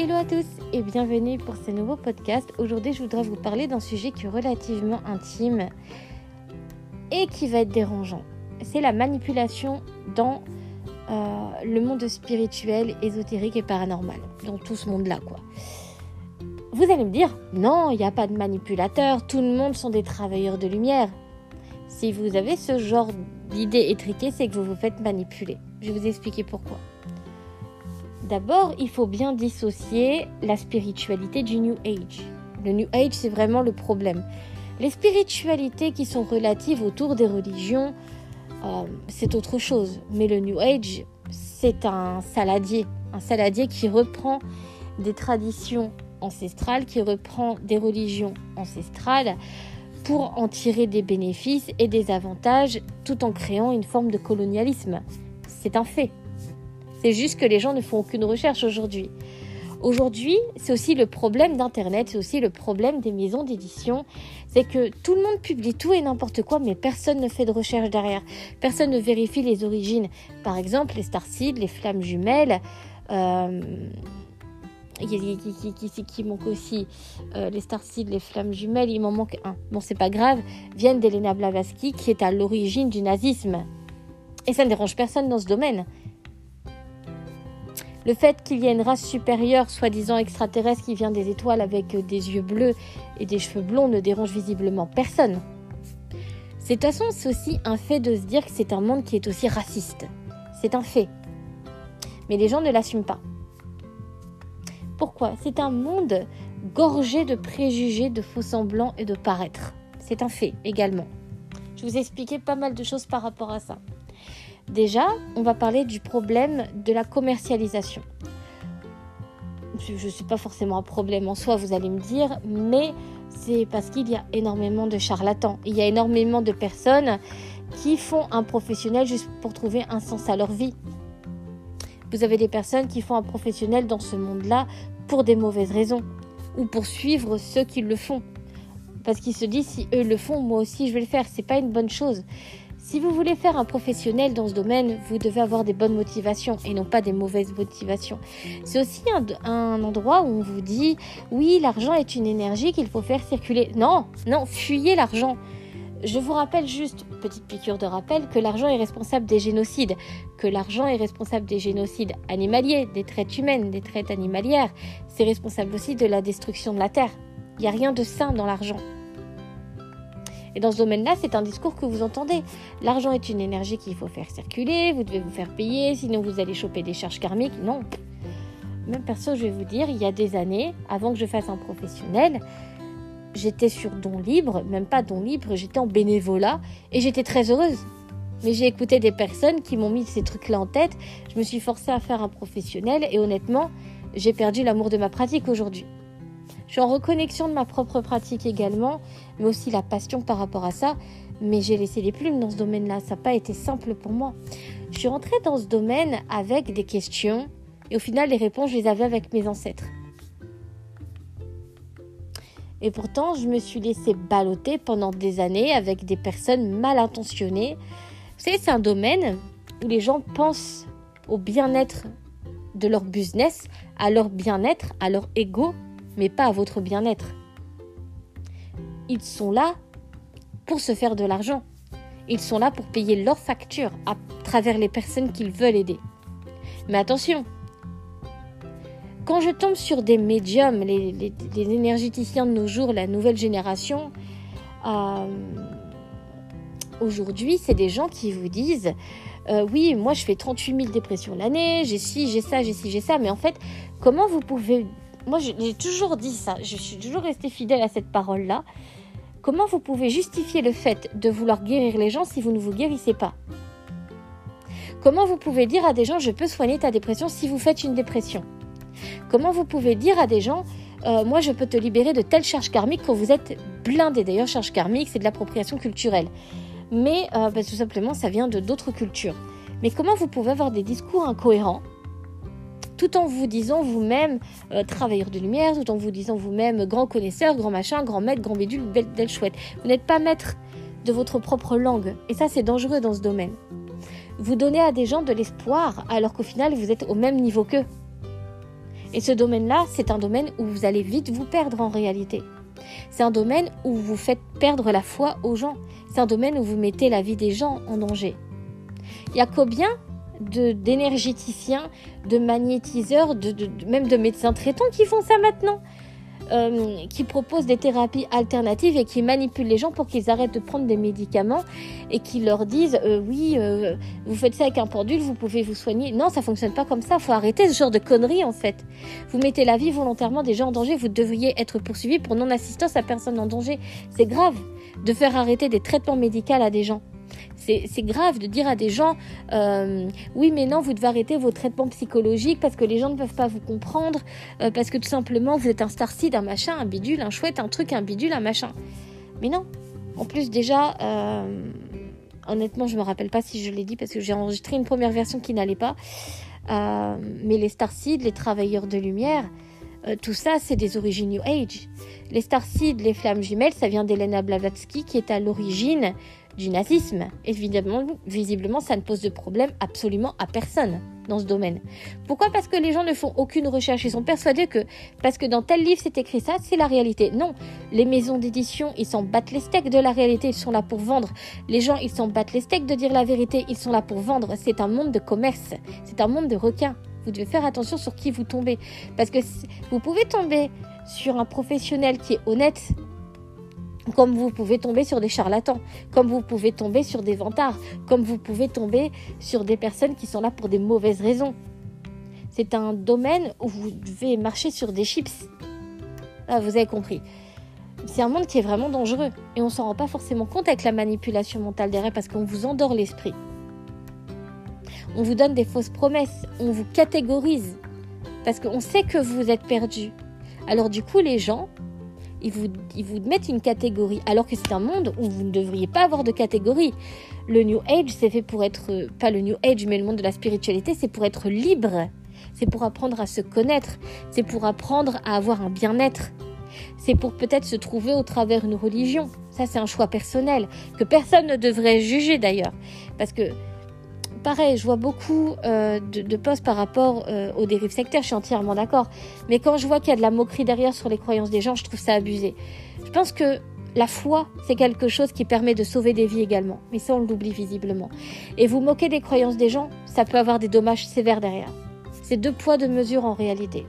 Hello à tous et bienvenue pour ce nouveau podcast. Aujourd'hui, je voudrais vous parler d'un sujet qui est relativement intime et qui va être dérangeant. C'est la manipulation dans euh, le monde spirituel, ésotérique et paranormal. Dans tout ce monde-là, quoi. Vous allez me dire, non, il n'y a pas de manipulateurs, tout le monde sont des travailleurs de lumière. Si vous avez ce genre d'idée étriquée, c'est que vous vous faites manipuler. Je vais vous expliquer pourquoi. D'abord, il faut bien dissocier la spiritualité du New Age. Le New Age, c'est vraiment le problème. Les spiritualités qui sont relatives autour des religions, euh, c'est autre chose. Mais le New Age, c'est un saladier. Un saladier qui reprend des traditions ancestrales, qui reprend des religions ancestrales pour en tirer des bénéfices et des avantages tout en créant une forme de colonialisme. C'est un fait. C'est juste que les gens ne font aucune recherche aujourd'hui. Aujourd'hui, c'est aussi le problème d'Internet, c'est aussi le problème des maisons d'édition. C'est que tout le monde publie tout et n'importe quoi, mais personne ne fait de recherche derrière. Personne ne vérifie les origines. Par exemple, les Starseed, les flammes jumelles. Euh, qui, qui, manque aussi euh, les Starseed, les flammes jumelles, il m'en manque un. Bon, c'est pas grave, viennent d'Elena Blavatsky qui est à l'origine du nazisme. Et ça ne dérange personne dans ce domaine. Le fait qu'il y ait une race supérieure, soi-disant extraterrestre, qui vient des étoiles avec euh, des yeux bleus et des cheveux blonds ne dérange visiblement personne. C'est de toute façon, c'est aussi un fait de se dire que c'est un monde qui est aussi raciste. C'est un fait. Mais les gens ne l'assument pas. Pourquoi? C'est un monde gorgé de préjugés, de faux semblants et de paraître. C'est un fait également. Je vous ai expliqué pas mal de choses par rapport à ça. Déjà, on va parler du problème de la commercialisation. Je ne suis pas forcément un problème en soi, vous allez me dire, mais c'est parce qu'il y a énormément de charlatans. Il y a énormément de personnes qui font un professionnel juste pour trouver un sens à leur vie. Vous avez des personnes qui font un professionnel dans ce monde-là pour des mauvaises raisons ou pour suivre ceux qui le font. Parce qu'ils se disent si eux le font, moi aussi je vais le faire. C'est pas une bonne chose. Si vous voulez faire un professionnel dans ce domaine, vous devez avoir des bonnes motivations et non pas des mauvaises motivations. C'est aussi un, endroit où on vous dit oui, l'argent est une énergie qu'il faut faire circuler. Non, non, fuyez l'argent. Je vous rappelle juste, petite piqûre de rappel, que l'argent est responsable des génocides, que l'argent est responsable des génocides animaliers, des traites humaines, des traites animalières. C'est responsable aussi de la destruction de la terre. Il n'y a rien de sain dans l'argent. Et dans ce domaine-là, c'est un discours que vous entendez. L'argent est une énergie qu'il faut faire circuler, vous devez vous faire payer, sinon vous allez choper des charges karmiques. Non. Même perso, je vais vous dire, il y a des années, avant que je fasse un professionnel, j'étais sur don libre, même pas don libre, j'étais en bénévolat et j'étais très heureuse. Mais j'ai écouté des personnes qui m'ont mis ces trucs-là en tête. Je me suis forcée à faire un professionnel et honnêtement, j'ai perdu l'amour de ma pratique aujourd'hui. Je suis en reconnexion de ma propre pratique également, mais aussi la passion par rapport à ça. Mais j'ai laissé les plumes dans ce domaine-là. Ça n'a pas été simple pour moi. Je suis rentrée dans ce domaine avec des questions et au final, les réponses, je les avais avec mes ancêtres. Et pourtant, je me suis laissée balloter pendant des années avec des personnes mal intentionnées. Vous savez, c'est un domaine où les gens pensent au bien-être de leur business, à leur bien-être, à leur ego, mais pas à votre bien-être. Ils sont là pour se faire de l'argent. Ils sont là pour payer leurs factures à travers les personnes qu'ils veulent aider. Mais attention, quand je tombe sur des médiums, les, énergéticiens de nos jours, la nouvelle génération, euh, aujourd'hui, c'est des gens qui vous disent euh, Oui, moi je fais 38 000 dépressions l'année, j'ai ci, j'ai ça, j'ai ci, j'ai ça. Mais en fait, comment vous pouvez moi j'ai toujours dit ça, je suis toujours restée fidèle à cette parole-là. Comment vous pouvez justifier le fait de vouloir guérir les gens si vous ne vous guérissez pas Comment vous pouvez dire à des gens je peux soigner ta dépression si vous faites une dépression Comment vous pouvez dire à des gens euh, moi je peux te libérer de telle charge karmique quand vous êtes blindé D'ailleurs charge karmique c'est de l'appropriation culturelle. Mais euh, bah, tout simplement ça vient de d'autres cultures. Mais comment vous pouvez avoir des discours incohérents tout en vous disant vous-même euh, travailleur de lumière, tout en vous disant vous-même grand connaisseur, grand machin, grand maître, grand bédule, belle, belle chouette. Vous n'êtes pas maître de votre propre langue. Et ça, c'est dangereux dans ce domaine. Vous donnez à des gens de l'espoir alors qu'au final, vous êtes au même niveau qu'eux. Et ce domaine-là, c'est un domaine où vous allez vite vous perdre en réalité. C'est un domaine où vous faites perdre la foi aux gens. C'est un domaine où vous mettez la vie des gens en danger. Il y a combien d'énergéticiens, de, magnétiseurs, de, même de médecins traitants qui font ça maintenant euh, qui proposent des thérapies alternatives et qui manipulent les gens pour qu'ils arrêtent de prendre des médicaments et qui leur disent euh, oui, euh, vous faites ça avec un pendule, vous pouvez vous soigner. Non, ça fonctionne pas comme ça. Faut arrêter ce genre de conneries en fait. Vous mettez la vie volontairement des gens en danger. Vous devriez être poursuivi pour non-assistance à personne en danger. C'est grave de faire arrêter des traitements médicaux à des gens. C'est grave de dire à des gens euh, oui mais non vous devez arrêter vos traitements psychologiques parce que les gens ne peuvent pas vous comprendre euh, parce que tout simplement vous êtes un starseed, un machin, un bidule, un chouette, un truc, un bidule, un machin. Mais non. En plus déjà euh, honnêtement je me rappelle pas si je l'ai dit parce que j'ai enregistré une première version qui n'allait pas. mais les starseeds, les travailleurs de lumière, tout ça, c'est des origines New Age. Les starseeds, les flammes jumelles, ça vient d'Elena Blavatsky qui est à l'origine du nazisme. Évidemment, visiblement, ça ne pose de problème absolument à personne dans ce domaine. Pourquoi Parce que les gens ne font aucune recherche. Ils sont persuadés que parce que dans tel livre c'est écrit ça, c'est la réalité. Non, les maisons d'édition, ils s'en battent les steaks de la réalité. Ils sont là pour vendre. Les gens, ils s'en battent les steaks de dire la vérité. Ils sont là pour vendre. C'est un monde de commerce. C'est un monde de requins. Vous devez faire attention sur qui vous tombez. Parce que vous pouvez tomber sur un professionnel qui est honnête, comme vous pouvez tomber sur des charlatans, comme vous pouvez tomber sur des vantards, comme vous pouvez tomber sur des personnes qui sont là pour des mauvaises raisons. C'est un domaine où vous devez marcher sur des chips. Ah, vous avez compris. C'est un monde qui est vraiment dangereux et on s'en rend pas forcément compte avec la manipulation mentale derrière parce qu'on vous endort l'esprit. On vous donne des fausses promesses, on vous catégorise parce qu'on sait que vous êtes perdu. Alors du coup, les gens, ils vous, vous mettent une catégorie, alors que c'est un monde où vous ne devriez pas avoir de catégorie. Le New Age, c'est fait pour être, pas le New Age, mais le monde de la spiritualité, c'est pour être libre. C'est pour apprendre à se connaître. C'est pour apprendre à avoir un bien-être. C'est pour peut-être se trouver au travers une religion. Ça, c'est un choix personnel, que personne ne devrait juger d'ailleurs. Parce que pareil, je vois beaucoup euh, de, posts par rapport euh, aux dérives sectaires, je suis entièrement d'accord. Mais quand je vois qu'il y a de la moquerie derrière sur les croyances des gens, je trouve ça abusé. Je pense que la foi, c'est quelque chose qui permet de sauver des vies également. Mais ça, on l'oublie visiblement. Et vous moquer des croyances des gens, ça peut avoir des dommages sévères derrière. C'est deux poids, deux mesures en réalité.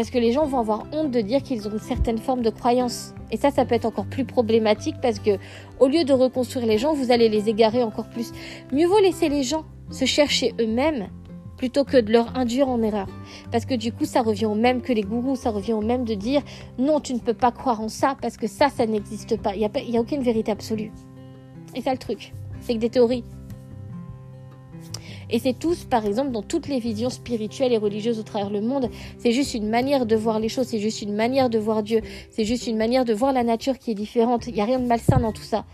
Parce que les gens vont avoir honte de dire qu'ils ont une certaine forme de croyance. Et ça, ça peut être encore plus problématique parce que au lieu de reconstruire les gens, vous allez les égarer encore plus. Mieux vaut laisser les gens se chercher eux-mêmes plutôt que de leur induire en erreur. Parce que du coup, ça revient au même que les gourous, ça revient au même de dire non, tu ne peux pas croire en ça parce que ça, ça n'existe pas. Il n'y a, a aucune vérité absolue. Et ça, le truc, c'est que des théories, et c'est tous, par exemple, dans toutes les visions spirituelles et religieuses au travers le monde, c'est juste une manière de voir les choses, c'est juste une manière de voir Dieu, c'est juste une manière de voir la nature qui est différente. Il n'y a rien de malsain dans tout ça.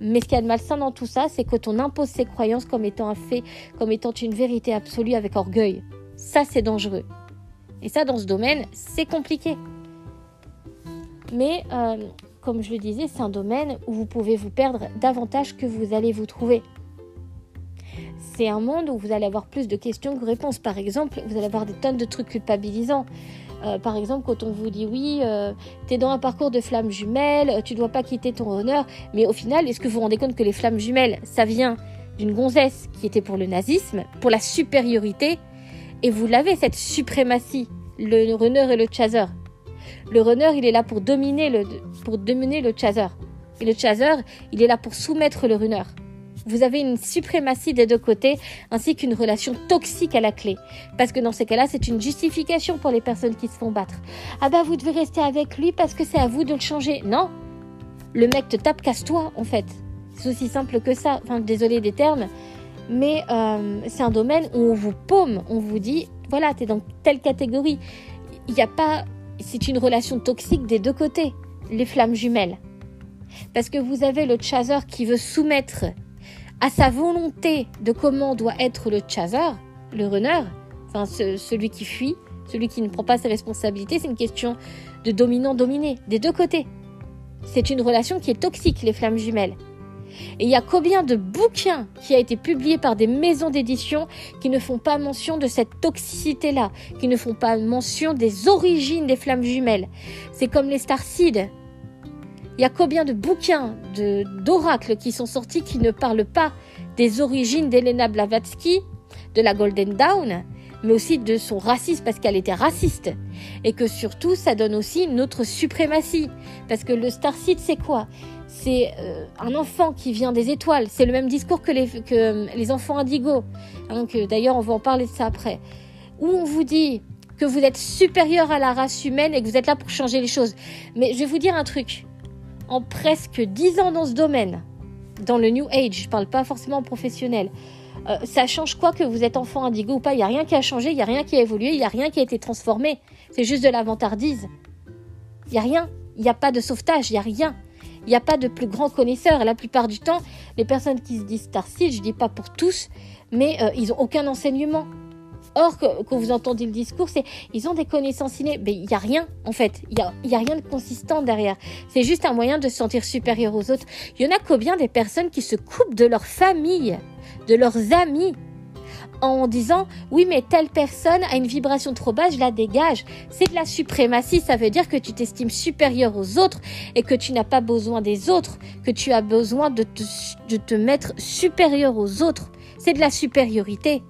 Mais ce qu'il y a de malsain dans tout ça, c'est quand on impose ses croyances comme étant un fait, comme étant une vérité absolue avec orgueil. Ça, c'est dangereux. Et ça, dans ce domaine, c'est compliqué. Mais, euh, comme je le disais, c'est un domaine où vous pouvez vous perdre davantage que vous allez vous trouver c'est un monde où vous allez avoir plus de questions que réponses. Par exemple, vous allez avoir des tonnes de trucs culpabilisants. Euh, par exemple, quand on vous dit oui, euh, tu es dans un parcours de flammes jumelles, tu dois pas quitter ton honneur, mais au final, est-ce que vous vous rendez compte que les flammes jumelles, ça vient d'une gonzesse qui était pour le nazisme, pour la supériorité, et vous l'avez cette suprématie, le runner et le chaser. Le runner, il est là pour dominer le, pour dominer le chaser. Et le chaser, il est là pour soumettre le runner. Vous avez une suprématie des deux côtés, ainsi qu'une relation toxique à la clé. Parce que dans ces cas-là, c'est une justification pour les personnes qui se font battre. Ah bah vous devez rester avec lui parce que c'est à vous de le changer. Non. Le mec te tape, casse-toi, en fait. C'est aussi simple que ça. Enfin, désolé des termes. Mais euh, c'est un domaine où on vous paume, on vous dit, voilà, t'es dans telle catégorie. Il n'y a pas... C'est une relation toxique des deux côtés, les flammes jumelles. Parce que vous avez le chaser qui veut soumettre à sa volonté de comment doit être le chaser, le runner, enfin celui qui fuit, celui qui ne prend pas ses responsabilités, c'est une question de dominant-dominé, des deux côtés. C'est une relation qui est toxique, les flammes jumelles. Et il y a combien de bouquins qui a été publiés par des maisons d'édition qui ne font pas mention de cette toxicité-là, qui ne font pas mention des origines des flammes jumelles? C'est comme les Starseeds. Il y a combien de bouquins, d'oracles qui sont sortis qui ne parlent pas des origines d'Elena Blavatsky, de la Golden Dawn, mais aussi de son racisme parce qu'elle était raciste. Et que surtout, ça donne aussi notre suprématie. Parce que le Starseed, c'est quoi? C'est euh, un enfant qui vient des étoiles. C'est le même discours que les, que euh, les enfants indigos. Hein, d'ailleurs, on va en parler de ça après. Où on vous dit que vous êtes supérieur à la race humaine et que vous êtes là pour changer les choses. Mais je vais vous dire un truc. En presque dix ans dans ce domaine, dans le New Age, je ne parle pas forcément professionnel, euh, ça change quoi que vous êtes enfant indigo ou pas Il n'y a rien qui a changé, il n'y a rien qui a évolué, il n'y a rien qui a été transformé. C'est juste de la vantardise. Il n'y a rien. Il n'y a pas de sauvetage, il n'y a rien. Il n'y a pas de plus grand connaisseur. La plupart du temps, les personnes qui se disent Starseed, je ne dis pas pour tous, mais euh, ils n'ont aucun enseignement. Or, quand vous entendez le discours, c'est ils ont des connaissances innées. Mais il n'y a rien, en fait. Il n'y a, y a rien de consistant derrière. C'est juste un moyen de se sentir supérieur aux autres. Il y en a combien des personnes qui se coupent de leur famille, de leurs amis, en disant oui mais telle personne a une vibration trop basse, je la dégage. C'est de la suprématie, ça veut dire que tu t'estimes supérieur aux autres et que tu n'as pas besoin des autres, que tu as besoin de te, de te mettre supérieur aux autres. C'est de la supériorité.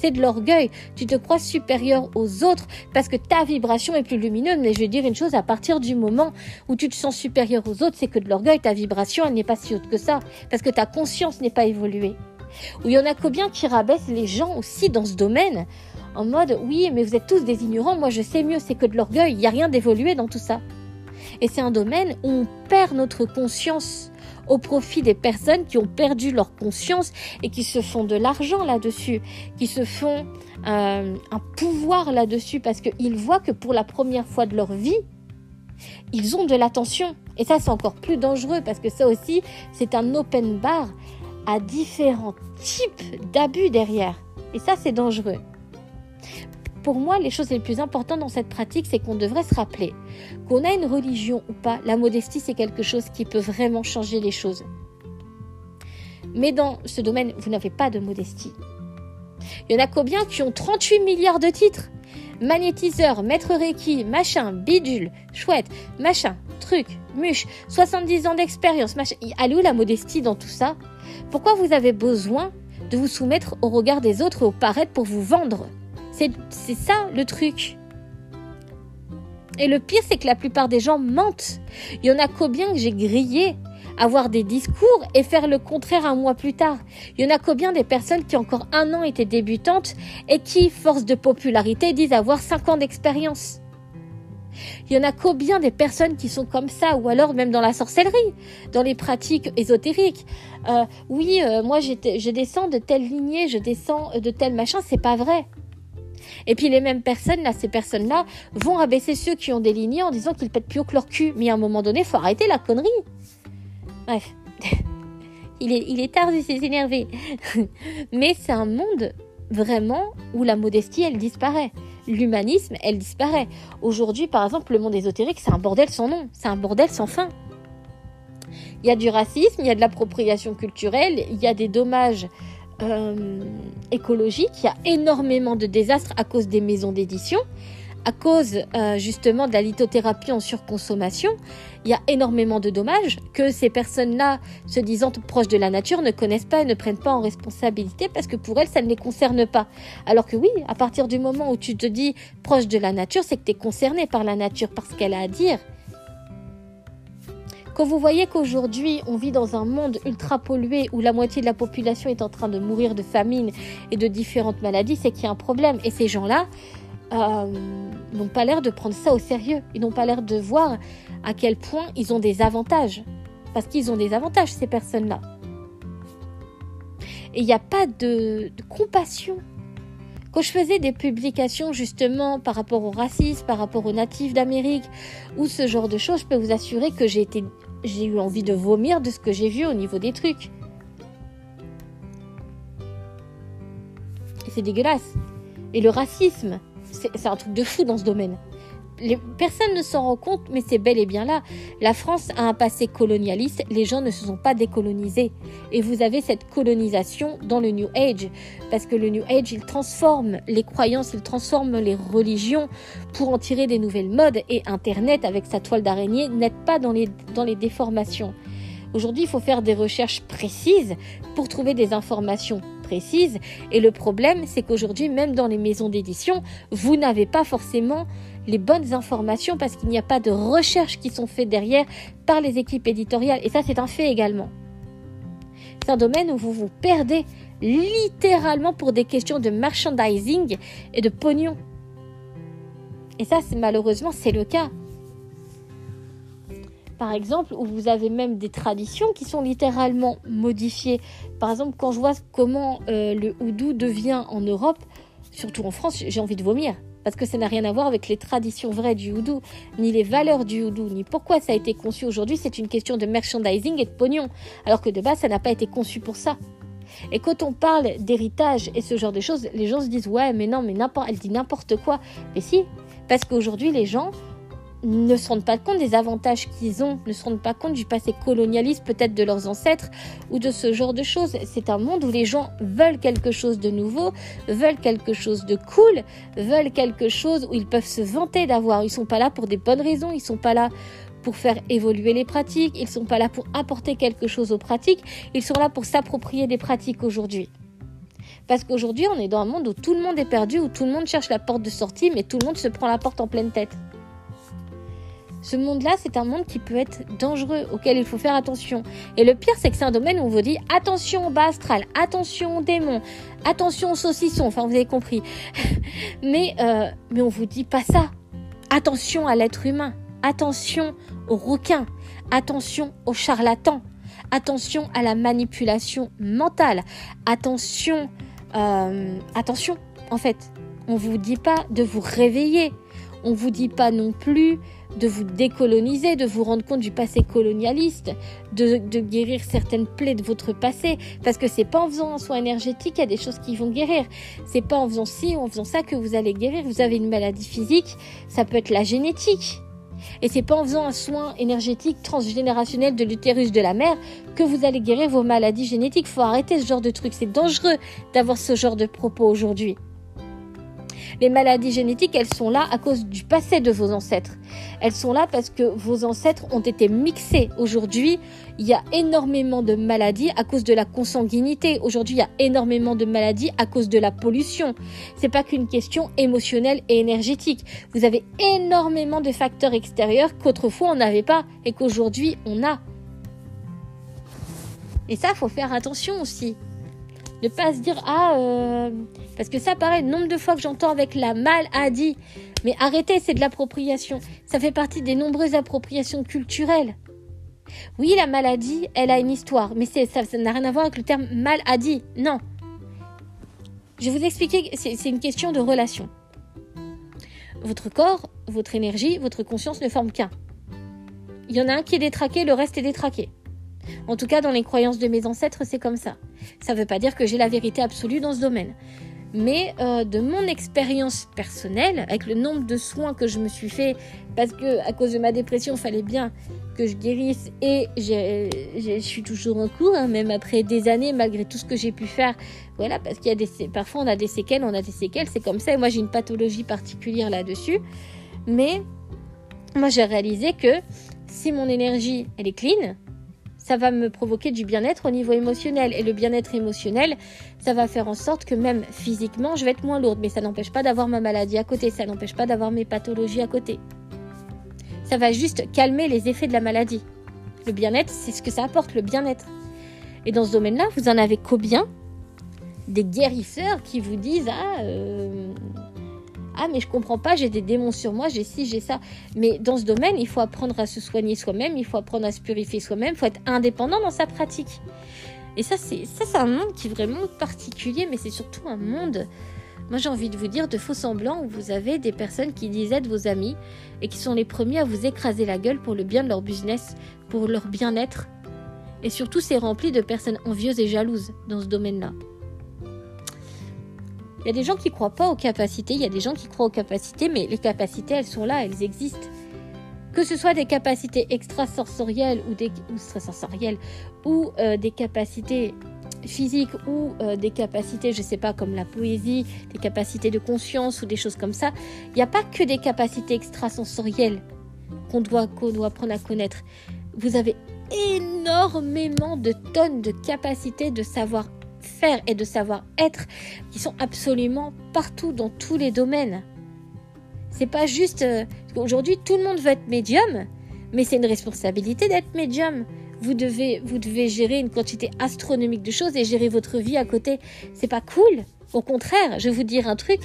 C'est de l'orgueil. Tu te crois supérieur aux autres parce que ta vibration est plus lumineuse. Mais je vais dire une chose, à partir du moment où tu te sens supérieur aux autres, c'est que de l'orgueil, ta vibration, elle n'est pas si haute que ça. Parce que ta conscience n'est pas évoluée. Ou il y en a combien qui rabaissent les gens aussi dans ce domaine en mode oui, mais vous êtes tous des ignorants, moi je sais mieux, c'est que de l'orgueil, il n'y a rien d'évolué dans tout ça. Et c'est un domaine où on perd notre conscience au profit des personnes qui ont perdu leur conscience et qui se font de l'argent là-dessus, qui se font euh, un pouvoir là-dessus parce qu'ils voient que pour la première fois de leur vie, ils ont de l'attention. Et ça, c'est encore plus dangereux parce que ça aussi, c'est un open bar à différents types d'abus derrière. Et ça, c'est dangereux. Pour moi, les choses les plus importantes dans cette pratique, c'est qu'on devrait se rappeler qu'on a une religion ou pas, la modestie, c'est quelque chose qui peut vraiment changer les choses. Mais dans ce domaine, vous n'avez pas de modestie. Il y en a combien qui ont 38 milliards de titres? Magnétiseur, maître Reiki, machin, bidule, chouette, machin, truc, muche, 70 ans d'expérience, machin. Elle où la modestie dans tout ça? Pourquoi vous avez besoin de vous soumettre au regard des autres et au paraître pour vous vendre? C'est ça le truc. Et le pire, c'est que la plupart des gens mentent. Il y en a combien que j'ai grillé avoir des discours et faire le contraire un mois plus tard? Il y en a combien des personnes qui encore un an étaient débutantes et qui, force de popularité, disent avoir cinq ans d'expérience? Il y en a combien des personnes qui sont comme ça, ou alors même dans la sorcellerie, dans les pratiques ésotériques? Euh, oui, euh, moi je descends de telle lignée, je descends de tel machin, c'est pas vrai. Et puis les mêmes personnes, là, ces personnes-là, vont abaisser ceux qui ont des lignées en disant qu'ils pètent plus haut que leur cul. Mais à un moment donné, faut arrêter la connerie. Bref. il, est, il est tard, il s'est énervé. Mais c'est un monde vraiment où la modestie, elle disparaît l'humanisme, elle disparaît. Aujourd'hui, par exemple, le monde ésotérique, c'est un bordel sans nom, c'est un bordel sans fin. Il y a du racisme, il y a de l'appropriation culturelle, il y a des dommages euh, écologiques, il y a énormément de désastres à cause des maisons d'édition à cause euh, justement de la lithothérapie en surconsommation, il y a énormément de dommages que ces personnes-là, se disant proches de la nature, ne connaissent pas et ne prennent pas en responsabilité parce que pour elles, ça ne les concerne pas. Alors que oui, à partir du moment où tu te dis proche de la nature, c'est que tu es concerné par la nature, par ce qu'elle a à dire. Quand vous voyez qu'aujourd'hui on vit dans un monde ultra pollué où la moitié de la population est en train de mourir de famine et de différentes maladies, c'est qu'il y a un problème. Et ces gens-là, euh, n'ont pas l'air de prendre ça au sérieux. Ils n'ont pas l'air de voir à quel point ils ont des avantages. Parce qu'ils ont des avantages, ces personnes-là. Et il n'y a pas de, compassion. Quand je faisais des publications justement par rapport au racisme, par rapport aux natifs d'Amérique, ou ce genre de choses, je peux vous assurer que j'ai été, j'ai eu envie de vomir de ce que j'ai vu au niveau des trucs. C'est dégueulasse. Et le racisme, c'est un truc de fou dans ce domaine. Les, personne ne s'en rend compte, mais c'est bel et bien là. La France a un passé colonialiste, les gens ne se sont pas décolonisés. Et vous avez cette colonisation dans le New Age, parce que le New Age, il transforme les croyances, il transforme les religions pour en tirer des nouvelles modes. Et Internet, avec sa toile d'araignée, n'aide pas dans les, dans les déformations. Aujourd'hui, il faut faire des recherches précises pour trouver des informations précises. Et le problème, c'est qu'aujourd'hui, même dans les maisons d'édition, vous n'avez pas forcément les bonnes informations parce qu'il n'y a pas de recherches qui sont faites derrière par les équipes éditoriales. Et ça, c'est un fait également. C'est un domaine où vous vous perdez littéralement pour des questions de merchandising et de pognon. Et ça, malheureusement, c'est le cas par exemple, où vous avez même des traditions qui sont littéralement modifiées. Par exemple, quand je vois comment euh, le houdou devient en Europe, surtout en France, j'ai envie de vomir. Parce que ça n'a rien à voir avec les traditions vraies du houdou, ni les valeurs du houdou, ni pourquoi ça a été conçu aujourd'hui. C'est une question de merchandising et de pognon. Alors que de base, ça n'a pas été conçu pour ça. Et quand on parle d'héritage et ce genre de choses, les gens se disent ouais, mais non, mais n'importe, elle dit n'importe quoi. Mais si, parce qu'aujourd'hui, les gens ne se rendent pas compte des avantages qu'ils ont, ne se rendent pas compte du passé colonialiste peut-être de leurs ancêtres ou de ce genre de choses. C'est un monde où les gens veulent quelque chose de nouveau, veulent quelque chose de cool, veulent quelque chose où ils peuvent se vanter d'avoir. Ils sont pas là pour des bonnes raisons, ils sont pas là pour faire évoluer les pratiques, ils sont pas là pour apporter quelque chose aux pratiques, ils sont là pour s'approprier des pratiques aujourd'hui. Parce qu'aujourd'hui, on est dans un monde où tout le monde est perdu, où tout le monde cherche la porte de sortie, mais tout le monde se prend la porte en pleine tête. Ce monde-là, c'est un monde qui peut être dangereux, auquel il faut faire attention. Et le pire, c'est que c'est un domaine où on vous dit attention bas astral, attention aux démons, attention aux saucissons, enfin vous avez compris. mais, euh, mais on vous dit pas ça. Attention à l'être humain, attention aux requins, attention aux charlatans, attention à la manipulation mentale, attention, euh, attention, en fait. On vous dit pas de vous réveiller. On vous dit pas non plus de vous décoloniser, de vous rendre compte du passé colonialiste, de, guérir certaines plaies de votre passé, parce que c'est pas en faisant un soin énergétique qu'il y a des choses qui vont guérir. C'est pas en faisant ci ou en faisant ça que vous allez guérir. Vous avez une maladie physique, ça peut être la génétique. Et c'est pas en faisant un soin énergétique transgénérationnel de l'utérus de la mère que vous allez guérir vos maladies génétiques. Faut arrêter ce genre de truc. C'est dangereux d'avoir ce genre de propos aujourd'hui. Les maladies génétiques, elles sont là à cause du passé de vos ancêtres. Elles sont là parce que vos ancêtres ont été mixés. Aujourd'hui, il y a énormément de maladies à cause de la consanguinité. Aujourd'hui, il y a énormément de maladies à cause de la pollution. C'est pas qu'une question émotionnelle et énergétique. Vous avez énormément de facteurs extérieurs qu'autrefois on n'avait pas et qu'aujourd'hui on a. Et ça, faut faire attention aussi. Ne pas se dire ah euh, parce que ça paraît le nombre de fois que j'entends avec la maladie. Mais arrêtez, c'est de l'appropriation. Ça fait partie des nombreuses appropriations culturelles. Oui, la maladie, elle a une histoire, mais ça n'a rien à voir avec le terme maladie. Non. Je vais vous expliquer, c'est une question de relation. Votre corps, votre énergie, votre conscience ne forment qu'un. Il y en a un qui est détraqué, le reste est détraqué. En tout cas, dans les croyances de mes ancêtres, c'est comme ça. Ça ne veut pas dire que j'ai la vérité absolue dans ce domaine mais euh, de mon expérience personnelle, avec le nombre de soins que je me suis fait, parce que à cause de ma dépression, il fallait bien que je guérisse, et je suis toujours en cours, hein, même après des années, malgré tout ce que j'ai pu faire. Voilà, parce qu'il y a des, parfois on a des séquelles, on a des séquelles, c'est comme ça. Et moi, j'ai une pathologie particulière là-dessus, mais moi, j'ai réalisé que si mon énergie elle est clean, ça va me provoquer du bien-être au niveau émotionnel. Et le bien-être émotionnel, ça va faire en sorte que même physiquement, je vais être moins lourde. Mais ça n'empêche pas d'avoir ma maladie à côté, ça n'empêche pas d'avoir mes pathologies à côté. Ça va juste calmer les effets de la maladie. Le bien-être, c'est ce que ça apporte, le bien-être. Et dans ce domaine-là, vous en avez combien? Des guérisseurs qui vous disent Ah, euh, ah mais je comprends pas, j'ai des démons sur moi, j'ai ci, j'ai ça. Mais dans ce domaine, il faut apprendre à se soigner soi-même, il faut apprendre à se purifier soi-même, il faut être indépendant dans sa pratique. Et ça, c'est ça, c'est un monde qui est vraiment particulier, mais c'est surtout un monde. Moi, j'ai envie de vous dire de faux semblants où vous avez des personnes qui disent être vos amis et qui sont les premiers à vous écraser la gueule pour le bien de leur business, pour leur bien-être. Et surtout, c'est rempli de personnes envieuses et jalouses dans ce domaine-là. Y a des gens qui croient pas aux capacités, il y a des gens qui croient aux capacités, mais les capacités, elles sont là, elles existent. Que ce soit des capacités extrasensorielles ou des extrasensorielles ou euh, des capacités physiques ou euh, des capacités, je sais pas, comme la poésie, des capacités de conscience ou des choses comme ça, il n'y a pas que des capacités extrasensorielles qu'on doit, qu'on doit apprendre à connaître. Vous avez énormément de tonnes de capacités de savoir-faire et de savoir-être qui sont absolument partout dans tous les domaines. C'est pas juste euh, aujourd'hui tout le monde veut être médium, mais c'est une responsabilité d'être médium. Vous devez, vous devez gérer une quantité astronomique de choses et gérer votre vie à côté. C'est pas cool. Au contraire, je vais vous dire un truc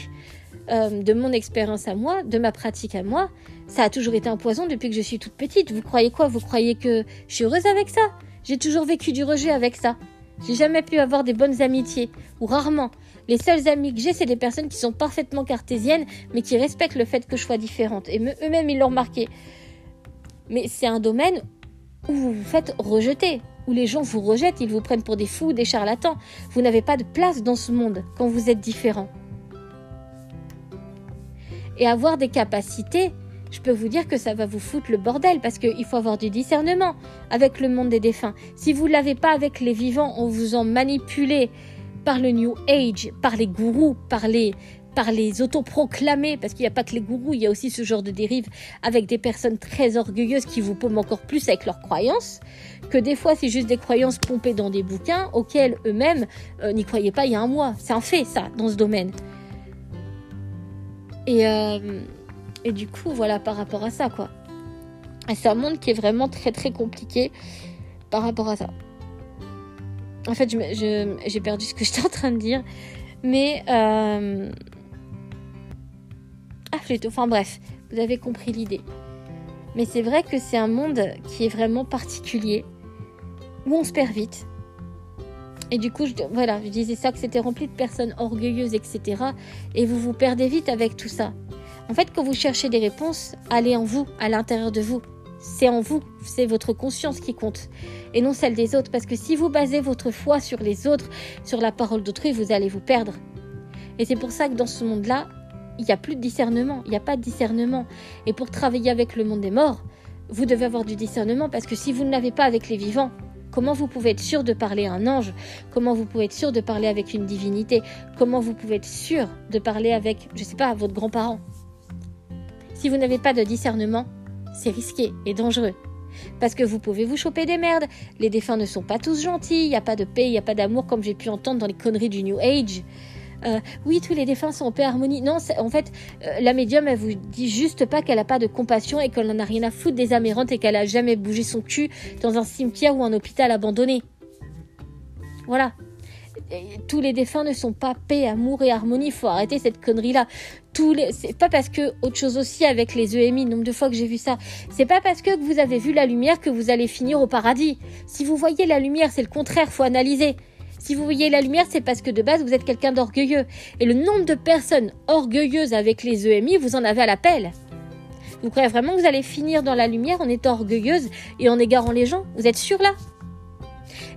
euh, de mon expérience à moi, de ma pratique à moi. Ça a toujours été un poison depuis que je suis toute petite. Vous croyez quoi? Vous croyez que je suis heureuse avec ça? J'ai toujours vécu du rejet avec ça. J'ai jamais pu avoir des bonnes amitiés, ou rarement. Les seules amies que j'ai, c'est des personnes qui sont parfaitement cartésiennes, mais qui respectent le fait que je sois différente. Et eux-mêmes, ils l'ont remarqué. Mais c'est un domaine où vous vous faites rejeter, où les gens vous rejettent, ils vous prennent pour des fous, des charlatans. Vous n'avez pas de place dans ce monde quand vous êtes différent. Et avoir des capacités, je peux vous dire que ça va vous foutre le bordel parce qu'il faut avoir du discernement avec le monde des défunts. Si vous ne l'avez pas avec les vivants, on vous en manipulé par le New Age, par les gourous, par les, par les autoproclamés, parce qu'il n'y a pas que les gourous, il y a aussi ce genre de dérive avec des personnes très orgueilleuses qui vous paument encore plus avec leurs croyances, que des fois c'est juste des croyances pompées dans des bouquins auxquels eux-mêmes euh, n'y croyaient pas il y a un mois. C'est un fait ça, dans ce domaine. Et, euh, et du coup, voilà, par rapport à ça, quoi. C'est un monde qui est vraiment très très compliqué par rapport à ça. En fait, j'ai perdu ce que j'étais en train de dire. Mais... Euh... Ah, plutôt. Enfin bref, vous avez compris l'idée. Mais c'est vrai que c'est un monde qui est vraiment particulier, où on se perd vite. Et du coup, voilà, je disais ça, que c'était rempli de personnes orgueilleuses, etc. Et vous vous perdez vite avec tout ça. En fait, quand vous cherchez des réponses, allez en vous, à l'intérieur de vous. C'est en vous, c'est votre conscience qui compte, et non celle des autres. Parce que si vous basez votre foi sur les autres, sur la parole d'autrui, vous allez vous perdre. Et c'est pour ça que dans ce monde-là, il n'y a plus de discernement, il n'y a pas de discernement. Et pour travailler avec le monde des morts, vous devez avoir du discernement, parce que si vous ne l'avez pas avec les vivants, Comment vous pouvez être sûr de parler à un ange? Comment vous pouvez être sûr de parler avec une divinité? Comment vous pouvez être sûr de parler avec, je ne sais pas, votre grand-parent? Si vous n'avez pas de discernement, c'est risqué et dangereux. Parce que vous pouvez vous choper des merdes, les défunts ne sont pas tous gentils, il n'y a pas de paix, il n'y a pas d'amour comme j'ai pu entendre dans les conneries du New Age. Euh, oui, tous les défunts sont en paix harmonie. Non, en fait, euh, la médium, elle vous dit juste pas qu'elle n'a pas de compassion et qu'elle n'en a rien à foutre des amérantes et qu'elle a jamais bougé son cul dans un cimetière ou un hôpital abandonné. Voilà tous les défunts ne sont pas paix, amour et harmonie. Faut arrêter cette connerie-là. Tous les, c'est pas parce que autre chose aussi avec les EMI, nombre de fois que j'ai vu ça. C'est pas parce que vous avez vu la lumière que vous allez finir au paradis. Si vous voyez la lumière, c'est le contraire. Faut analyser. Si vous voyez la lumière, c'est parce que de base vous êtes quelqu'un d'orgueilleux. Et le nombre de personnes orgueilleuses avec les EMI, vous en avez à l'appel. Vous croyez vraiment que vous allez finir dans la lumière en étant orgueilleuse et en égarant les gens? Vous êtes sûr là?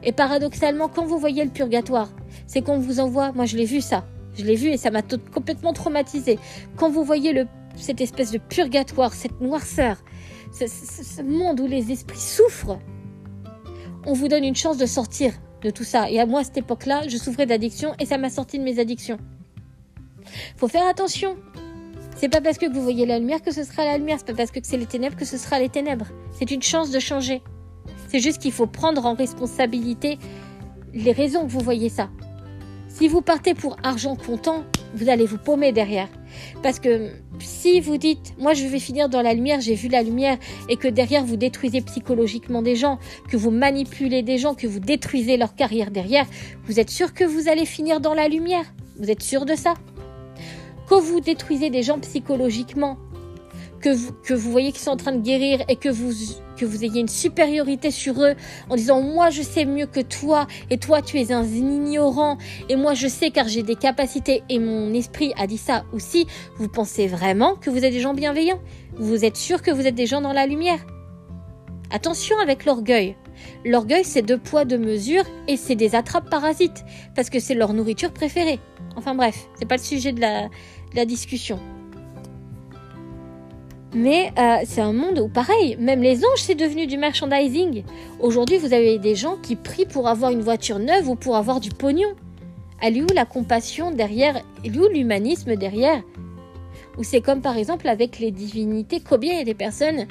Et paradoxalement, quand vous voyez le purgatoire, c'est qu'on vous envoie, moi je l'ai vu ça, je l'ai vu et ça m'a complètement traumatisé. Quand vous voyez cette espèce de purgatoire, cette noirceur, ce, monde où les esprits souffrent, on vous donne une chance de sortir de tout ça. Et à moi, à cette époque-là, je souffrais d'addiction et ça m'a sorti de mes addictions. Faut faire attention. C'est pas parce que vous voyez la lumière que ce sera la lumière, c'est pas parce que c'est les ténèbres que ce sera les ténèbres. C'est une chance de changer. C'est juste qu'il faut prendre en responsabilité les raisons que vous voyez ça. Si vous partez pour argent comptant, vous allez vous paumer derrière. Parce que si vous dites, moi je vais finir dans la lumière, j'ai vu la lumière, et que derrière vous détruisez psychologiquement des gens, que vous manipulez des gens, que vous détruisez leur carrière derrière, vous êtes sûr que vous allez finir dans la lumière? Vous êtes sûr de ça? Quand vous détruisez des gens psychologiquement, que vous, que vous voyez qu'ils sont en train de guérir et que vous, que vous ayez une supériorité sur eux en disant moi je sais mieux que toi et toi tu es un ignorant et moi je sais car j'ai des capacités et mon esprit a dit ça aussi, vous pensez vraiment que vous êtes des gens bienveillants? Vous êtes sûr que vous êtes des gens dans la lumière? Attention avec l'orgueil. L'orgueil c'est deux poids deux mesures et c'est des attrapes parasites parce que c'est leur nourriture préférée. Enfin bref, c'est pas le sujet de la, de la discussion. Mais euh, c'est un monde où, pareil, même les anges, c'est devenu du merchandising. Aujourd'hui, vous avez des gens qui prient pour avoir une voiture neuve ou pour avoir du pognon. Elle est où la compassion derrière? Elle est où l'humanisme derrière? Ou c'est comme par exemple avec les divinités. Combien il y a des personnes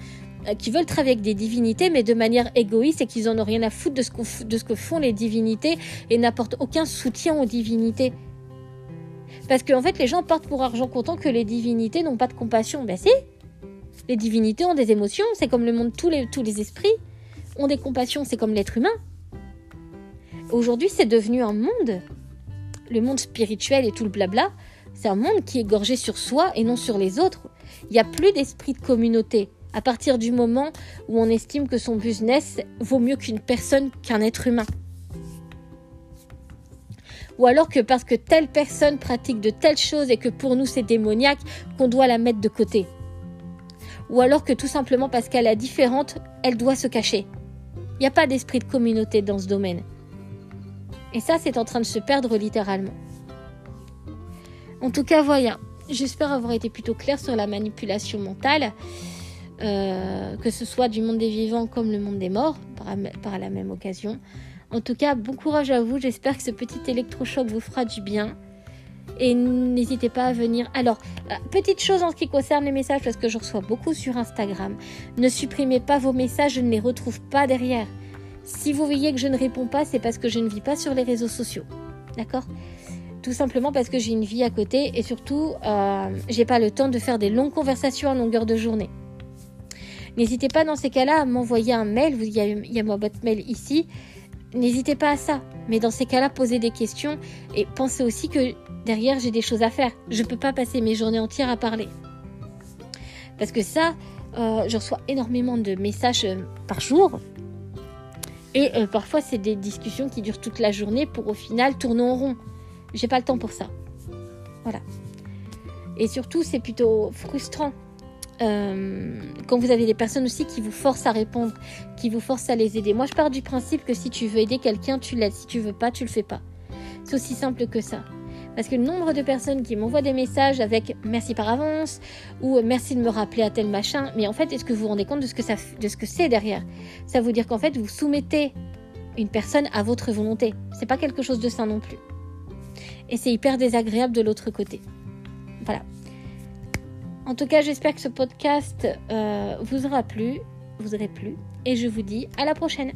euh, qui veulent travailler avec des divinités, mais de manière égoïste et qu'ils en ont rien à foutre de ce, que font les divinités et n'apportent aucun soutien aux divinités. Parce qu'en fait, les gens partent pour argent comptant que les divinités n'ont pas de compassion. Ben si Les divinités ont des émotions, c'est comme le monde, tous les, tous les esprits ont des compassions, c'est comme l'être humain. Aujourd'hui, c'est devenu un monde, le monde spirituel et tout le blabla, c'est un monde qui est gorgé sur soi et non sur les autres. Il n'y a plus d'esprit de communauté. À partir du moment où on estime que son business vaut mieux qu'une personne, qu'un être humain ou alors que parce que telle personne pratique de telles choses et que pour nous c'est démoniaque, qu'on doit la mettre de côté. Ou alors que tout simplement parce qu'elle est différente, elle doit se cacher. Il n'y a pas d'esprit de communauté dans ce domaine. Et ça, c'est en train de se perdre littéralement. En tout cas, voilà. J'espère avoir été plutôt clair sur la manipulation mentale, euh, que ce soit du monde des vivants comme le monde des morts, par la même occasion. En tout cas, bon courage à vous. J'espère que ce petit électrochoc vous fera du bien. Et n'hésitez pas à venir. Alors, euh, petite chose en ce qui concerne les messages, parce que je reçois beaucoup sur Instagram. Ne supprimez pas vos messages, je ne les retrouve pas derrière. Si vous voyez que je ne réponds pas, c'est parce que je ne vis pas sur les réseaux sociaux. D'accord? Tout simplement parce que j'ai une vie à côté et surtout, euh, j'ai pas le temps de faire des longues conversations à longueur de journée. N'hésitez pas dans ces cas-là à m'envoyer un mail. Il y, a, il y a ma boîte mail ici n'hésitez pas à ça. Mais dans ces cas-là, posez des questions et pensez aussi que derrière, j'ai des choses à faire. Je ne peux pas passer mes journées entières à parler. Parce que ça, euh, je reçois énormément de messages euh, par jour. Et euh, parfois, c'est des discussions qui durent toute la journée pour au final tourner en rond. J'ai pas le temps pour ça. Voilà. Et surtout, c'est plutôt frustrant quand vous avez des personnes aussi qui vous forcent à répondre, qui vous forcent à les aider. Moi, je pars du principe que si tu veux aider quelqu'un, tu l'aides. Si tu veux pas, tu le fais pas. C'est aussi simple que ça. Parce que le nombre de personnes qui m'envoient des messages avec merci par avance ou merci de me rappeler à tel machin, mais en fait, est-ce que vous vous rendez compte de ce que c'est derrière? Ça veut dire qu'en fait, vous soumettez une personne à votre volonté. C'est pas quelque chose de sain non plus. Et c'est hyper désagréable de l'autre côté. Voilà. En tout cas, j'espère que ce podcast euh, vous aura plu, vous aurez plu, et je vous dis à la prochaine.